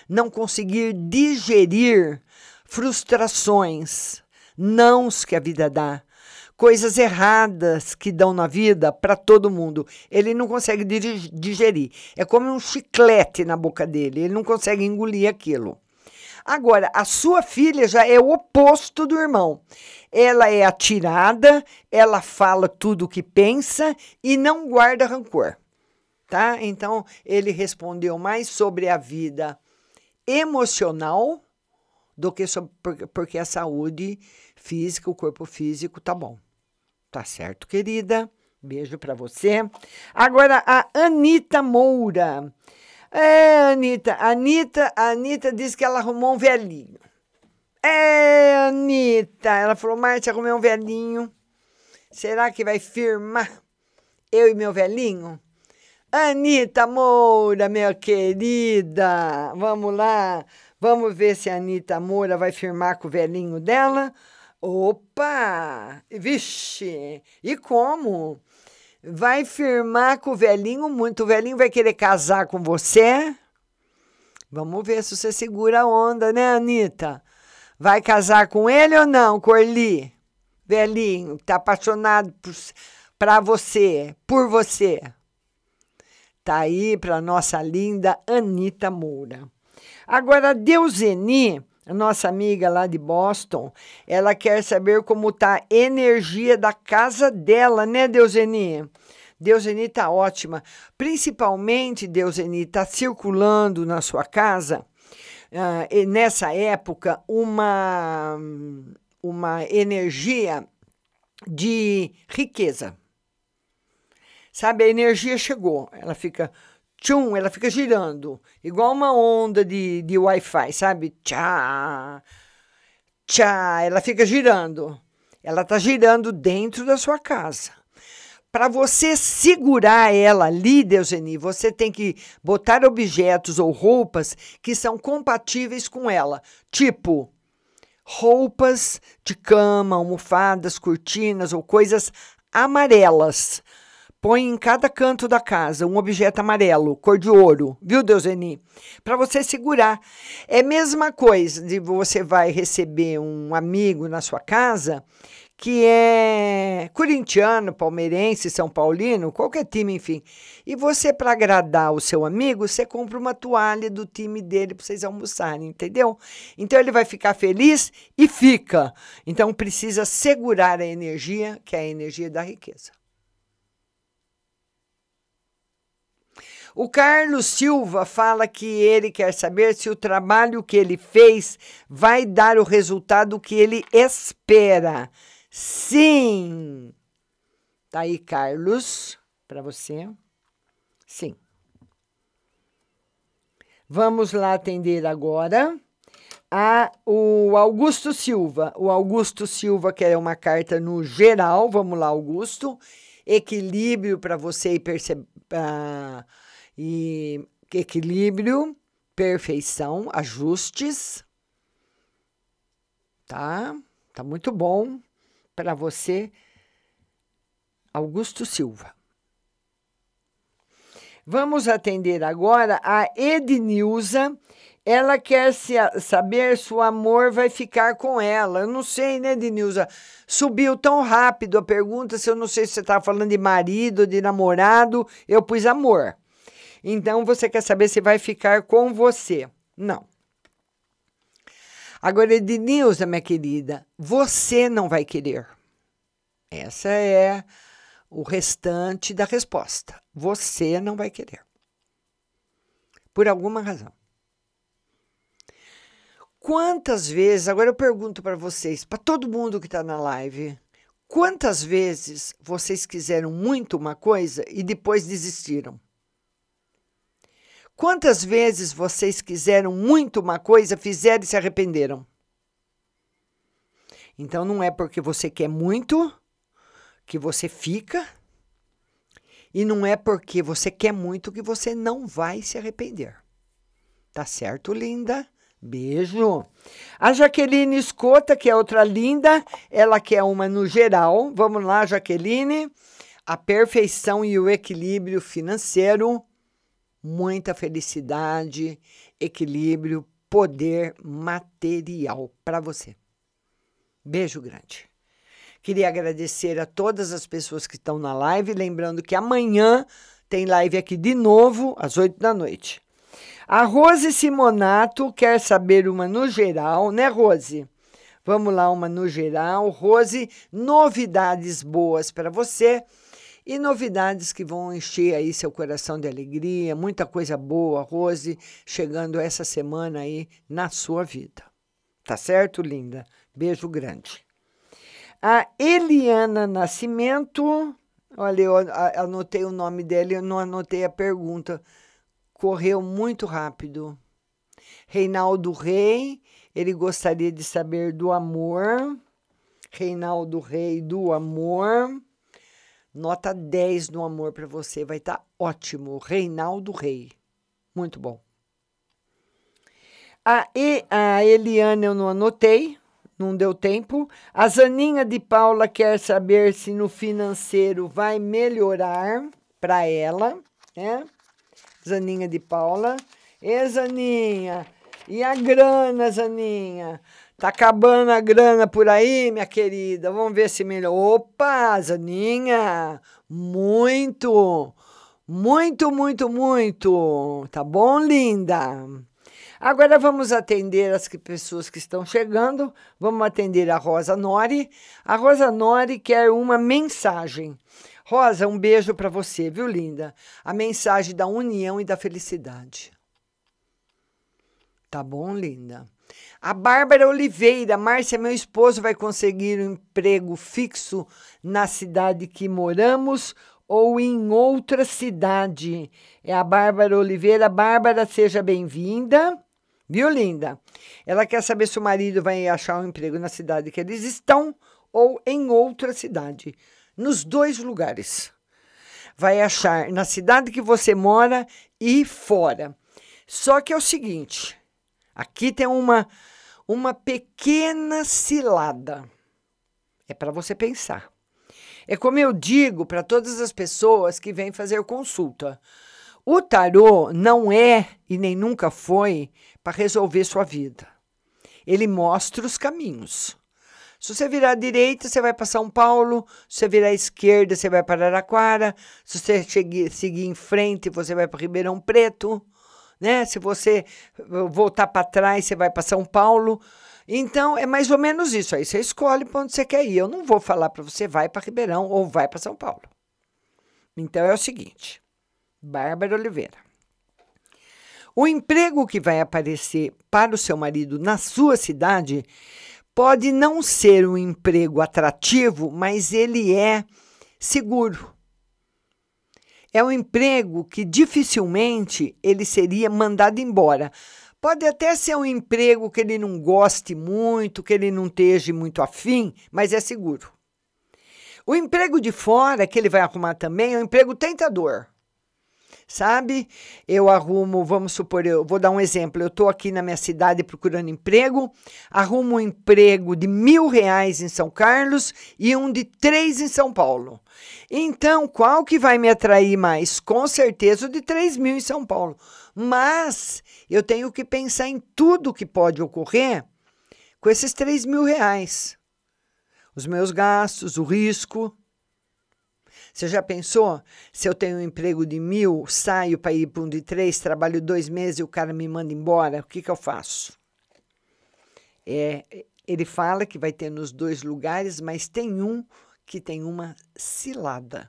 não conseguir digerir frustrações, nãos que a vida dá, coisas erradas que dão na vida para todo mundo. Ele não consegue digerir. É como um chiclete na boca dele, ele não consegue engolir aquilo. Agora, a sua filha já é o oposto do irmão. Ela é atirada, ela fala tudo o que pensa e não guarda rancor. Tá? Então, ele respondeu mais sobre a vida emocional do que sobre, porque a saúde física, o corpo físico tá bom. Tá certo, querida? Beijo para você. Agora a Anita Moura. É, Anitta, Anitta, Anitta disse que ela arrumou um velhinho. É, Anitta, ela falou, Márcia, arrumei um velhinho. Será que vai firmar eu e meu velhinho? Anitta Moura, minha querida, vamos lá. Vamos ver se a Anitta Moura vai firmar com o velhinho dela. Opa! Vixe! E como? Vai firmar com o velhinho muito. O velhinho vai querer casar com você? Vamos ver se você segura a onda, né, Anitta? Vai casar com ele ou não, Corli? Velhinho, tá apaixonado por, pra você, por você. Tá aí para nossa linda Anita Moura. Agora, Deuseni, nossa amiga lá de Boston, ela quer saber como tá a energia da casa dela, né, Deuseni? Deuseni tá ótima. Principalmente, Deuseni, tá circulando na sua casa uh, nessa época, uma, uma energia de riqueza. Sabe, a energia chegou, ela fica tchum, ela fica girando, igual uma onda de, de Wi-Fi, sabe? Tchá, tchá, ela fica girando. Ela está girando dentro da sua casa. Para você segurar ela ali, Deuseni, você tem que botar objetos ou roupas que são compatíveis com ela. Tipo, roupas de cama, almofadas, cortinas ou coisas amarelas. Põe em cada canto da casa um objeto amarelo, cor de ouro, viu, Deuseni? Para você segurar. É a mesma coisa de você vai receber um amigo na sua casa que é corintiano, palmeirense, são paulino, qualquer time, enfim. E você, para agradar o seu amigo, você compra uma toalha do time dele para vocês almoçarem, entendeu? Então ele vai ficar feliz e fica. Então precisa segurar a energia, que é a energia da riqueza. O Carlos Silva fala que ele quer saber se o trabalho que ele fez vai dar o resultado que ele espera. Sim. Tá aí, Carlos, para você. Sim. Vamos lá atender agora a o Augusto Silva. O Augusto Silva quer uma carta no geral. Vamos lá, Augusto. Equilíbrio para você e perceber. Uh, e equilíbrio, perfeição, ajustes. Tá? Tá muito bom para você, Augusto Silva. Vamos atender agora a Ednilza. Ela quer se, saber se o amor vai ficar com ela. Eu não sei, né, Ednilza? Subiu tão rápido a pergunta, se eu não sei se você está falando de marido, de namorado. Eu pus amor. Então você quer saber se vai ficar com você. Não. Agora, Ednilza, minha querida, você não vai querer. Essa é o restante da resposta. Você não vai querer. Por alguma razão. Quantas vezes, agora eu pergunto para vocês, para todo mundo que está na live, quantas vezes vocês quiseram muito uma coisa e depois desistiram? Quantas vezes vocês quiseram muito uma coisa, fizeram e se arrependeram? Então não é porque você quer muito que você fica, e não é porque você quer muito que você não vai se arrepender. Tá certo, linda? Beijo. A Jaqueline Escota, que é outra linda, ela quer uma no geral. Vamos lá, Jaqueline. A perfeição e o equilíbrio financeiro muita felicidade, equilíbrio, poder material para você. Beijo grande. Queria agradecer a todas as pessoas que estão na live, lembrando que amanhã tem live aqui de novo às 8 da noite. A Rose Simonato quer saber uma no geral, né, Rose? Vamos lá, uma no geral. Rose, novidades boas para você e novidades que vão encher aí seu coração de alegria, muita coisa boa, Rose, chegando essa semana aí na sua vida. Tá certo, linda? Beijo grande. A Eliana Nascimento, olha, eu anotei o nome dela, eu não anotei a pergunta. Correu muito rápido. Reinaldo Rei, ele gostaria de saber do amor. Reinaldo Rei do amor. Nota 10 no amor para você, vai estar tá ótimo. Reinaldo Rei. Muito bom. A, e, a Eliana eu não anotei, não deu tempo. A Zaninha de Paula quer saber se no financeiro vai melhorar para ela, né? Zaninha de Paula. E Zaninha, e a grana, Zaninha? Tá acabando a grana por aí, minha querida. Vamos ver se melhor. Opa, Zaninha! Muito! Muito, muito, muito! Tá bom, linda? Agora vamos atender as pessoas que estão chegando. Vamos atender a Rosa Nori. A Rosa Nori quer uma mensagem. Rosa, um beijo para você, viu, linda? A mensagem da união e da felicidade. Tá bom, linda? A Bárbara Oliveira, Márcia, meu esposo vai conseguir um emprego fixo na cidade que moramos ou em outra cidade. É a Bárbara Oliveira. Bárbara, seja bem-vinda. Viu, linda? Ela quer saber se o marido vai achar um emprego na cidade que eles estão ou em outra cidade. Nos dois lugares. Vai achar na cidade que você mora e fora. Só que é o seguinte: aqui tem uma, uma pequena cilada. É para você pensar. É como eu digo para todas as pessoas que vêm fazer consulta. O tarô não é e nem nunca foi para resolver sua vida. Ele mostra os caminhos. Se você virar à direita, você vai para São Paulo. Se você virar à esquerda, você vai para Araraquara. Se você seguir, em frente, você vai para Ribeirão Preto. Né? Se você voltar para trás, você vai para São Paulo. Então, é mais ou menos isso. Aí você escolhe para onde você quer ir. Eu não vou falar para você vai para Ribeirão ou vai para São Paulo. Então, é o seguinte. Bárbara Oliveira. O emprego que vai aparecer para o seu marido na sua cidade pode não ser um emprego atrativo, mas ele é seguro. É um emprego que dificilmente ele seria mandado embora. Pode até ser um emprego que ele não goste muito, que ele não esteja muito afim, mas é seguro. O emprego de fora que ele vai arrumar também é um emprego tentador. Sabe? Eu arrumo, vamos supor, eu vou dar um exemplo. Eu estou aqui na minha cidade procurando emprego, arrumo um emprego de mil reais em São Carlos e um de três em São Paulo. Então, qual que vai me atrair mais? Com certeza o de três mil em São Paulo. Mas eu tenho que pensar em tudo que pode ocorrer com esses 3 mil reais. Os meus gastos, o risco. Você já pensou? Se eu tenho um emprego de mil, saio para ir para um de três, trabalho dois meses e o cara me manda embora, o que, que eu faço? É, ele fala que vai ter nos dois lugares, mas tem um que tem uma cilada.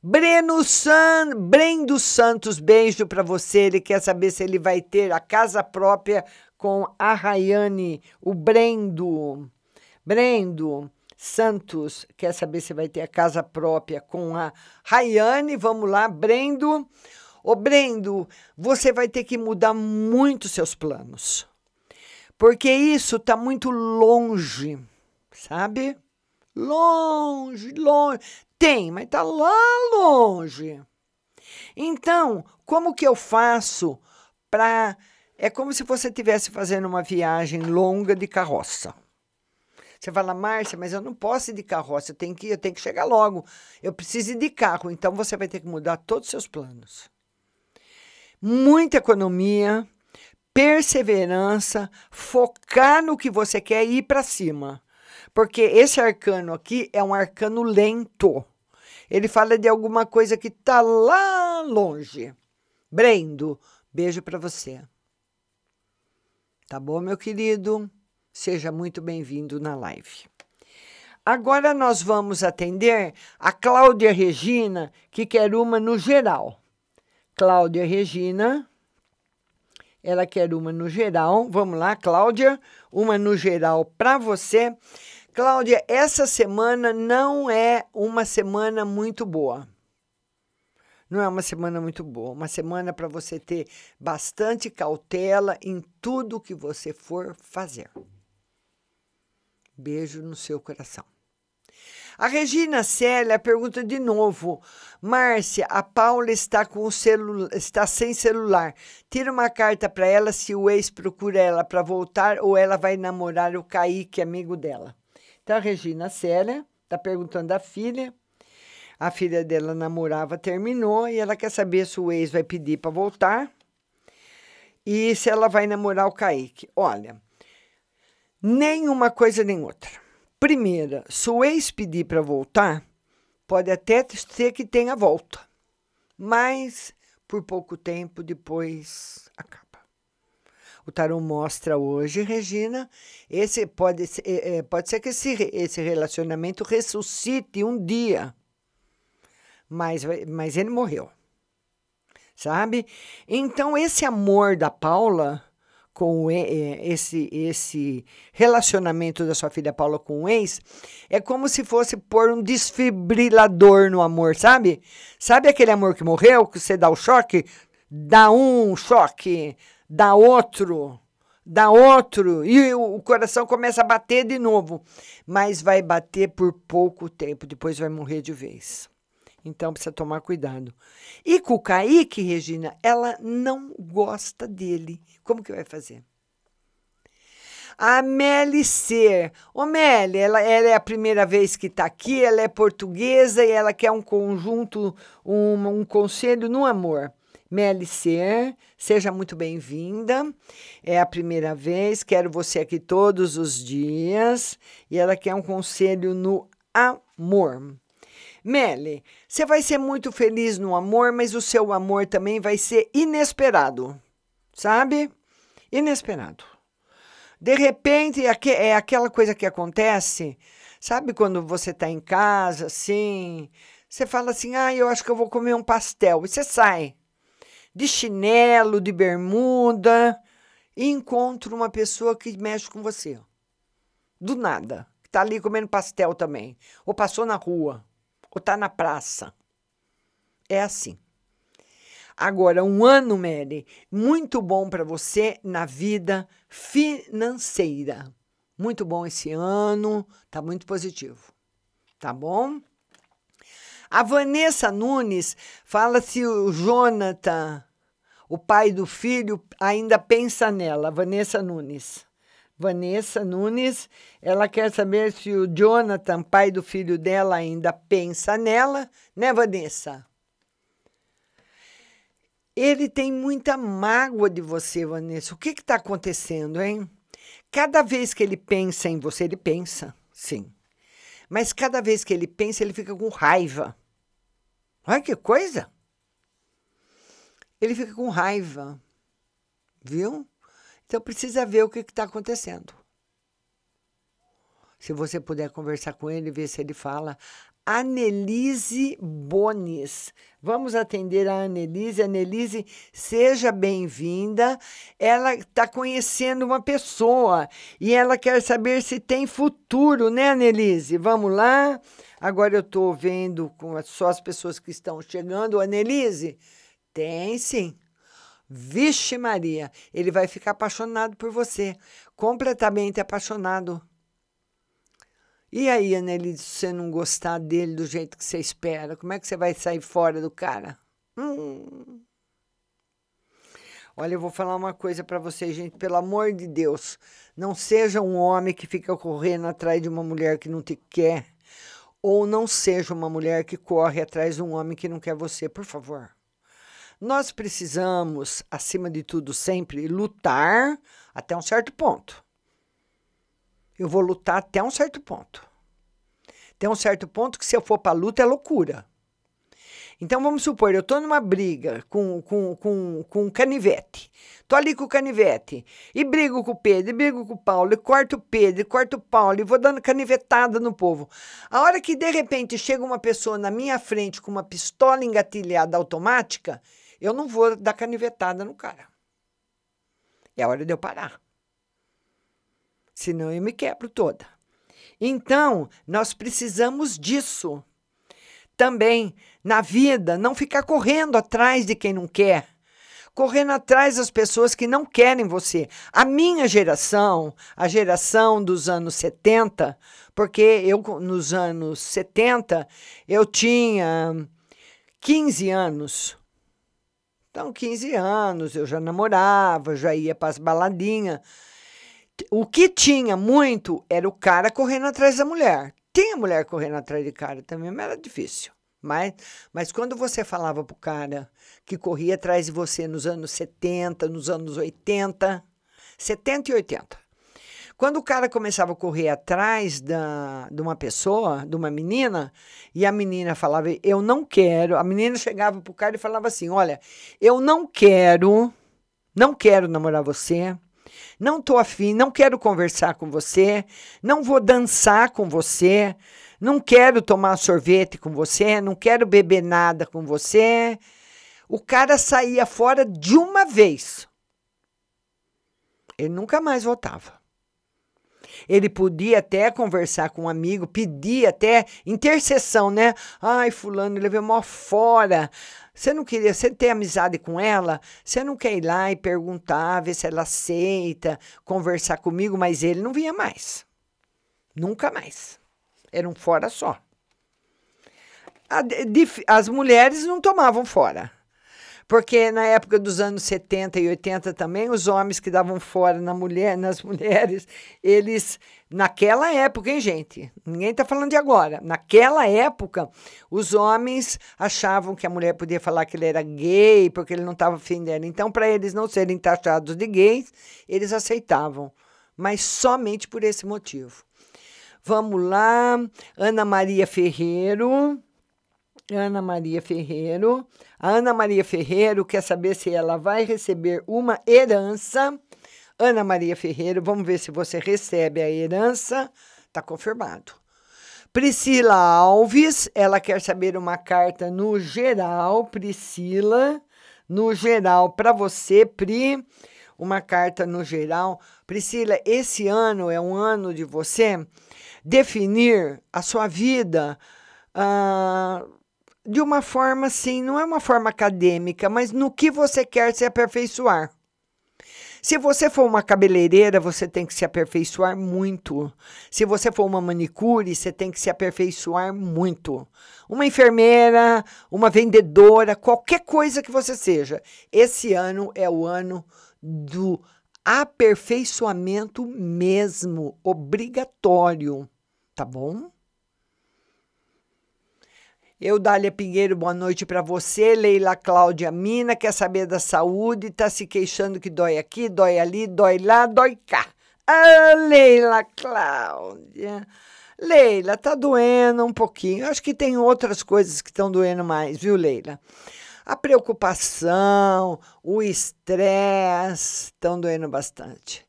Breno San, Brendo Santos, beijo para você. Ele quer saber se ele vai ter a casa própria com a Rayane, o Brendo. Brendo Santos quer saber se vai ter a casa própria com a Rayane. Vamos lá, Brendo. Ô Brendo, você vai ter que mudar muito seus planos. Porque isso está muito longe, sabe? Longe, longe. Tem, mas está lá longe. Então, como que eu faço para. É como se você estivesse fazendo uma viagem longa de carroça. Você fala, Márcia, mas eu não posso ir de carroça, eu tenho que, eu tenho que chegar logo. Eu preciso ir de carro, então você vai ter que mudar todos os seus planos. Muita economia, perseverança, focar no que você quer e ir para cima. Porque esse arcano aqui é um arcano lento. Ele fala de alguma coisa que está lá longe. Brendo, beijo para você. Tá bom, meu querido? Seja muito bem-vindo na live. Agora nós vamos atender a Cláudia Regina, que quer uma no geral. Cláudia Regina, ela quer uma no geral. Vamos lá, Cláudia, uma no geral para você. Cláudia, essa semana não é uma semana muito boa. Não é uma semana muito boa, uma semana para você ter bastante cautela em tudo que você for fazer. Beijo no seu coração. A Regina Célia pergunta de novo: Márcia, a Paula está com está sem celular. Tira uma carta para ela se o ex procura ela para voltar ou ela vai namorar o Kaique, amigo dela. Então, a Regina Célia está perguntando da filha. A filha dela namorava, terminou, e ela quer saber se o ex vai pedir para voltar e se ela vai namorar o Kaique. Olha, nem uma coisa nem outra. Primeira, se o ex pedir para voltar, pode até ser que tenha volta, mas por pouco tempo depois acaba. O tarô mostra hoje, Regina, esse pode ser, é, é, pode ser que esse, esse relacionamento ressuscite um dia, mas, mas ele morreu, sabe? Então, esse amor da Paula com esse, esse relacionamento da sua filha Paula com o ex, é como se fosse pôr um desfibrilador no amor, sabe? Sabe aquele amor que morreu, que você dá o choque? Dá um choque, dá outro, dá outro, e o coração começa a bater de novo. Mas vai bater por pouco tempo, depois vai morrer de vez. Então precisa tomar cuidado. E com o Kaique, Regina, ela não gosta dele. Como que vai fazer? A Meli Ser. Ô, Meli, ela, ela é a primeira vez que está aqui, ela é portuguesa e ela quer um conjunto, um, um conselho no amor. Meli Ser, seja muito bem-vinda. É a primeira vez, quero você aqui todos os dias. E ela quer um conselho no amor. Meli, você vai ser muito feliz no amor, mas o seu amor também vai ser inesperado, sabe? Inesperado. De repente, é aquela coisa que acontece, sabe quando você está em casa, assim, você fala assim, ah, eu acho que eu vou comer um pastel, e você sai de chinelo, de bermuda, e encontra uma pessoa que mexe com você. Do nada. Está ali comendo pastel também. Ou passou na rua ou está na praça. É assim. Agora, um ano, Mary, muito bom para você na vida financeira. Muito bom esse ano, tá muito positivo. Tá bom? A Vanessa Nunes fala se o Jonathan, o pai do filho, ainda pensa nela. Vanessa Nunes. Vanessa Nunes, ela quer saber se o Jonathan, pai do filho dela, ainda pensa nela, né, Vanessa? Ele tem muita mágoa de você, Vanessa. O que está acontecendo, hein? Cada vez que ele pensa em você, ele pensa, sim. Mas cada vez que ele pensa, ele fica com raiva. Olha que coisa! Ele fica com raiva, viu? Então precisa ver o que está acontecendo. Se você puder conversar com ele, ver se ele fala. Anelise Bones. Vamos atender a Anelise. Anelise, seja bem-vinda. Ela está conhecendo uma pessoa e ela quer saber se tem futuro, né, Anelise? Vamos lá. Agora eu estou vendo com só as pessoas que estão chegando. Anelise, tem sim. Vixe Maria, ele vai ficar apaixonado por você, completamente apaixonado. E aí, Anneli, se você não gostar dele do jeito que você espera, como é que você vai sair fora do cara? Hum. Olha, eu vou falar uma coisa para vocês, gente, pelo amor de Deus, não seja um homem que fica correndo atrás de uma mulher que não te quer, ou não seja uma mulher que corre atrás de um homem que não quer você, por favor. Nós precisamos, acima de tudo, sempre lutar até um certo ponto. Eu vou lutar até um certo ponto. Tem um certo ponto que se eu for para luta é loucura. Então vamos supor, eu estou numa briga com, com, com, com canivete. Estou ali com o canivete. E brigo com o Pedro, e brigo com o Paulo, e corto o Pedro, e corto o Paulo, e vou dando canivetada no povo. A hora que de repente chega uma pessoa na minha frente com uma pistola engatilhada automática, eu não vou dar canivetada no cara. É hora de eu parar. Senão eu me quebro toda. Então, nós precisamos disso. Também na vida, não ficar correndo atrás de quem não quer. Correndo atrás das pessoas que não querem você. A minha geração, a geração dos anos 70, porque eu nos anos 70 eu tinha 15 anos. Então, 15 anos, eu já namorava, já ia para as baladinhas. O que tinha muito era o cara correndo atrás da mulher. Tinha mulher correndo atrás de cara também, mas era difícil. Mas, mas quando você falava pro cara que corria atrás de você nos anos 70, nos anos 80, 70 e 80, quando o cara começava a correr atrás da, de uma pessoa, de uma menina, e a menina falava, eu não quero, a menina chegava pro cara e falava assim: olha, eu não quero, não quero namorar você, não tô afim, não quero conversar com você, não vou dançar com você, não quero tomar sorvete com você, não quero beber nada com você. O cara saía fora de uma vez. Ele nunca mais voltava. Ele podia até conversar com um amigo, pedir até intercessão, né? Ai, fulano, levei uma fora. Você não queria, você ter amizade com ela? Você não quer ir lá e perguntar, ver se ela aceita, conversar comigo? Mas ele não vinha mais. Nunca mais. Era um fora só. As mulheres não tomavam fora. Porque na época dos anos 70 e 80 também, os homens que davam fora na mulher, nas mulheres, eles, naquela época, hein, gente? Ninguém está falando de agora. Naquela época, os homens achavam que a mulher podia falar que ele era gay, porque ele não estava afim dela. Então, para eles não serem taxados de gays, eles aceitavam. Mas somente por esse motivo. Vamos lá, Ana Maria Ferreiro. Ana Maria Ferreiro. A Ana Maria Ferreiro quer saber se ela vai receber uma herança. Ana Maria Ferreiro, vamos ver se você recebe a herança. Está confirmado. Priscila Alves, ela quer saber uma carta no geral. Priscila, no geral, para você, Pri, uma carta no geral. Priscila, esse ano é um ano de você definir a sua vida. Uh, de uma forma assim, não é uma forma acadêmica, mas no que você quer se aperfeiçoar. Se você for uma cabeleireira, você tem que se aperfeiçoar muito. Se você for uma manicure, você tem que se aperfeiçoar muito. Uma enfermeira, uma vendedora, qualquer coisa que você seja. Esse ano é o ano do aperfeiçoamento mesmo, obrigatório, tá bom? Eudália Pinheiro, boa noite para você. Leila Cláudia Mina, quer saber da saúde, está se queixando que dói aqui, dói ali, dói lá, dói cá. Ah, Leila Cláudia. Leila, tá doendo um pouquinho. Acho que tem outras coisas que estão doendo mais, viu, Leila? A preocupação, o estresse estão doendo bastante.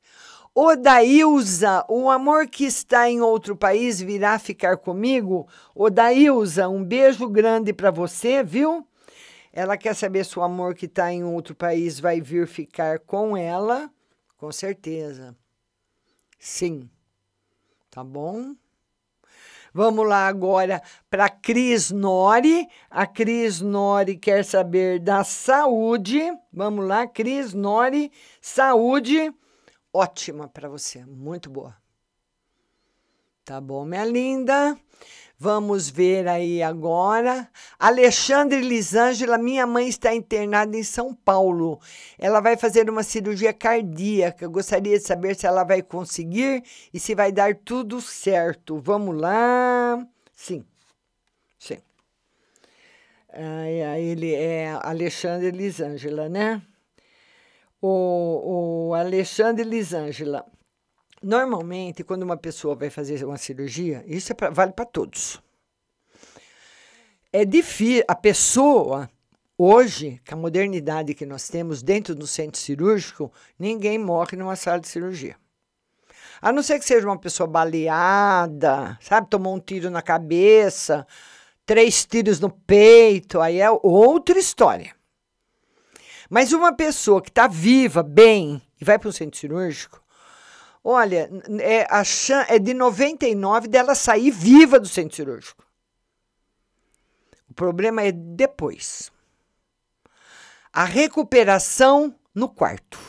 Odailza, o amor que está em outro país virá ficar comigo? Odailza, um beijo grande para você, viu? Ela quer saber se o amor que está em outro país vai vir ficar com ela. Com certeza. Sim. Tá bom? Vamos lá agora para Cris Nori. A Cris Nori quer saber da saúde. Vamos lá, Cris Nori, saúde ótima para você, muito boa. Tá bom, minha linda? Vamos ver aí agora. Alexandre Lisângela, minha mãe está internada em São Paulo. Ela vai fazer uma cirurgia cardíaca. Eu gostaria de saber se ela vai conseguir e se vai dar tudo certo. Vamos lá. Sim. Sim. Aí, ele é Alexandre Lisângela, né? O, o Alexandre Lisângela. Normalmente, quando uma pessoa vai fazer uma cirurgia, isso é pra, vale para todos. É difícil, a pessoa, hoje, com a modernidade que nós temos dentro do centro cirúrgico, ninguém morre numa sala de cirurgia. A não ser que seja uma pessoa baleada, sabe, tomou um tiro na cabeça, três tiros no peito, aí é outra história. Mas uma pessoa que está viva, bem, e vai para o centro cirúrgico, olha, é, a chan é de 99 dela sair viva do centro cirúrgico. O problema é depois. A recuperação no quarto.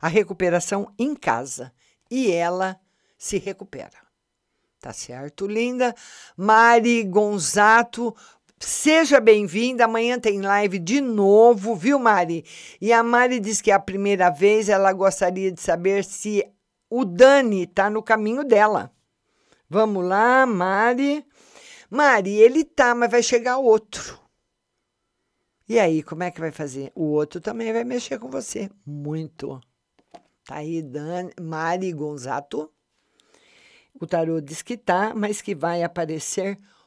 A recuperação em casa. E ela se recupera. Tá certo, linda? Mari Gonzato, Seja bem-vinda. Amanhã tem live de novo, viu, Mari? E a Mari diz que é a primeira vez ela gostaria de saber se o Dani está no caminho dela. Vamos lá, Mari. Mari, ele tá, mas vai chegar outro. E aí, como é que vai fazer? O outro também vai mexer com você. Muito. Tá aí, Dani, Mari Gonzato. O tarô diz que tá, mas que vai aparecer outro.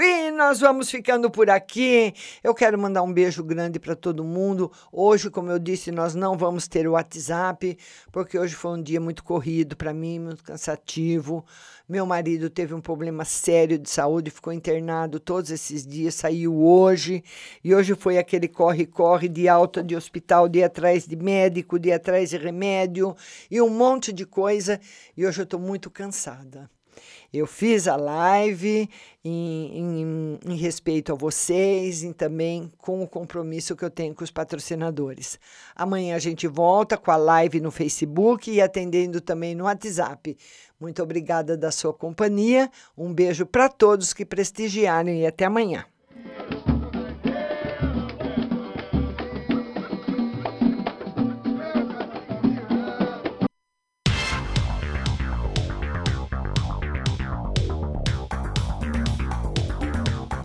E nós vamos ficando por aqui. Eu quero mandar um beijo grande para todo mundo. Hoje, como eu disse, nós não vamos ter o WhatsApp, porque hoje foi um dia muito corrido para mim, muito cansativo. Meu marido teve um problema sério de saúde, ficou internado todos esses dias, saiu hoje. E hoje foi aquele corre-corre de alta de hospital, de atrás de médico, de atrás de remédio e um monte de coisa. E hoje eu estou muito cansada. Eu fiz a live em, em, em, respeito a vocês e também com o compromisso que eu tenho com os patrocinadores. Amanhã a gente volta com a live no Facebook e atendendo também no WhatsApp. Muito obrigada da sua companhia. Um beijo para todos que prestigiaram e até amanhã.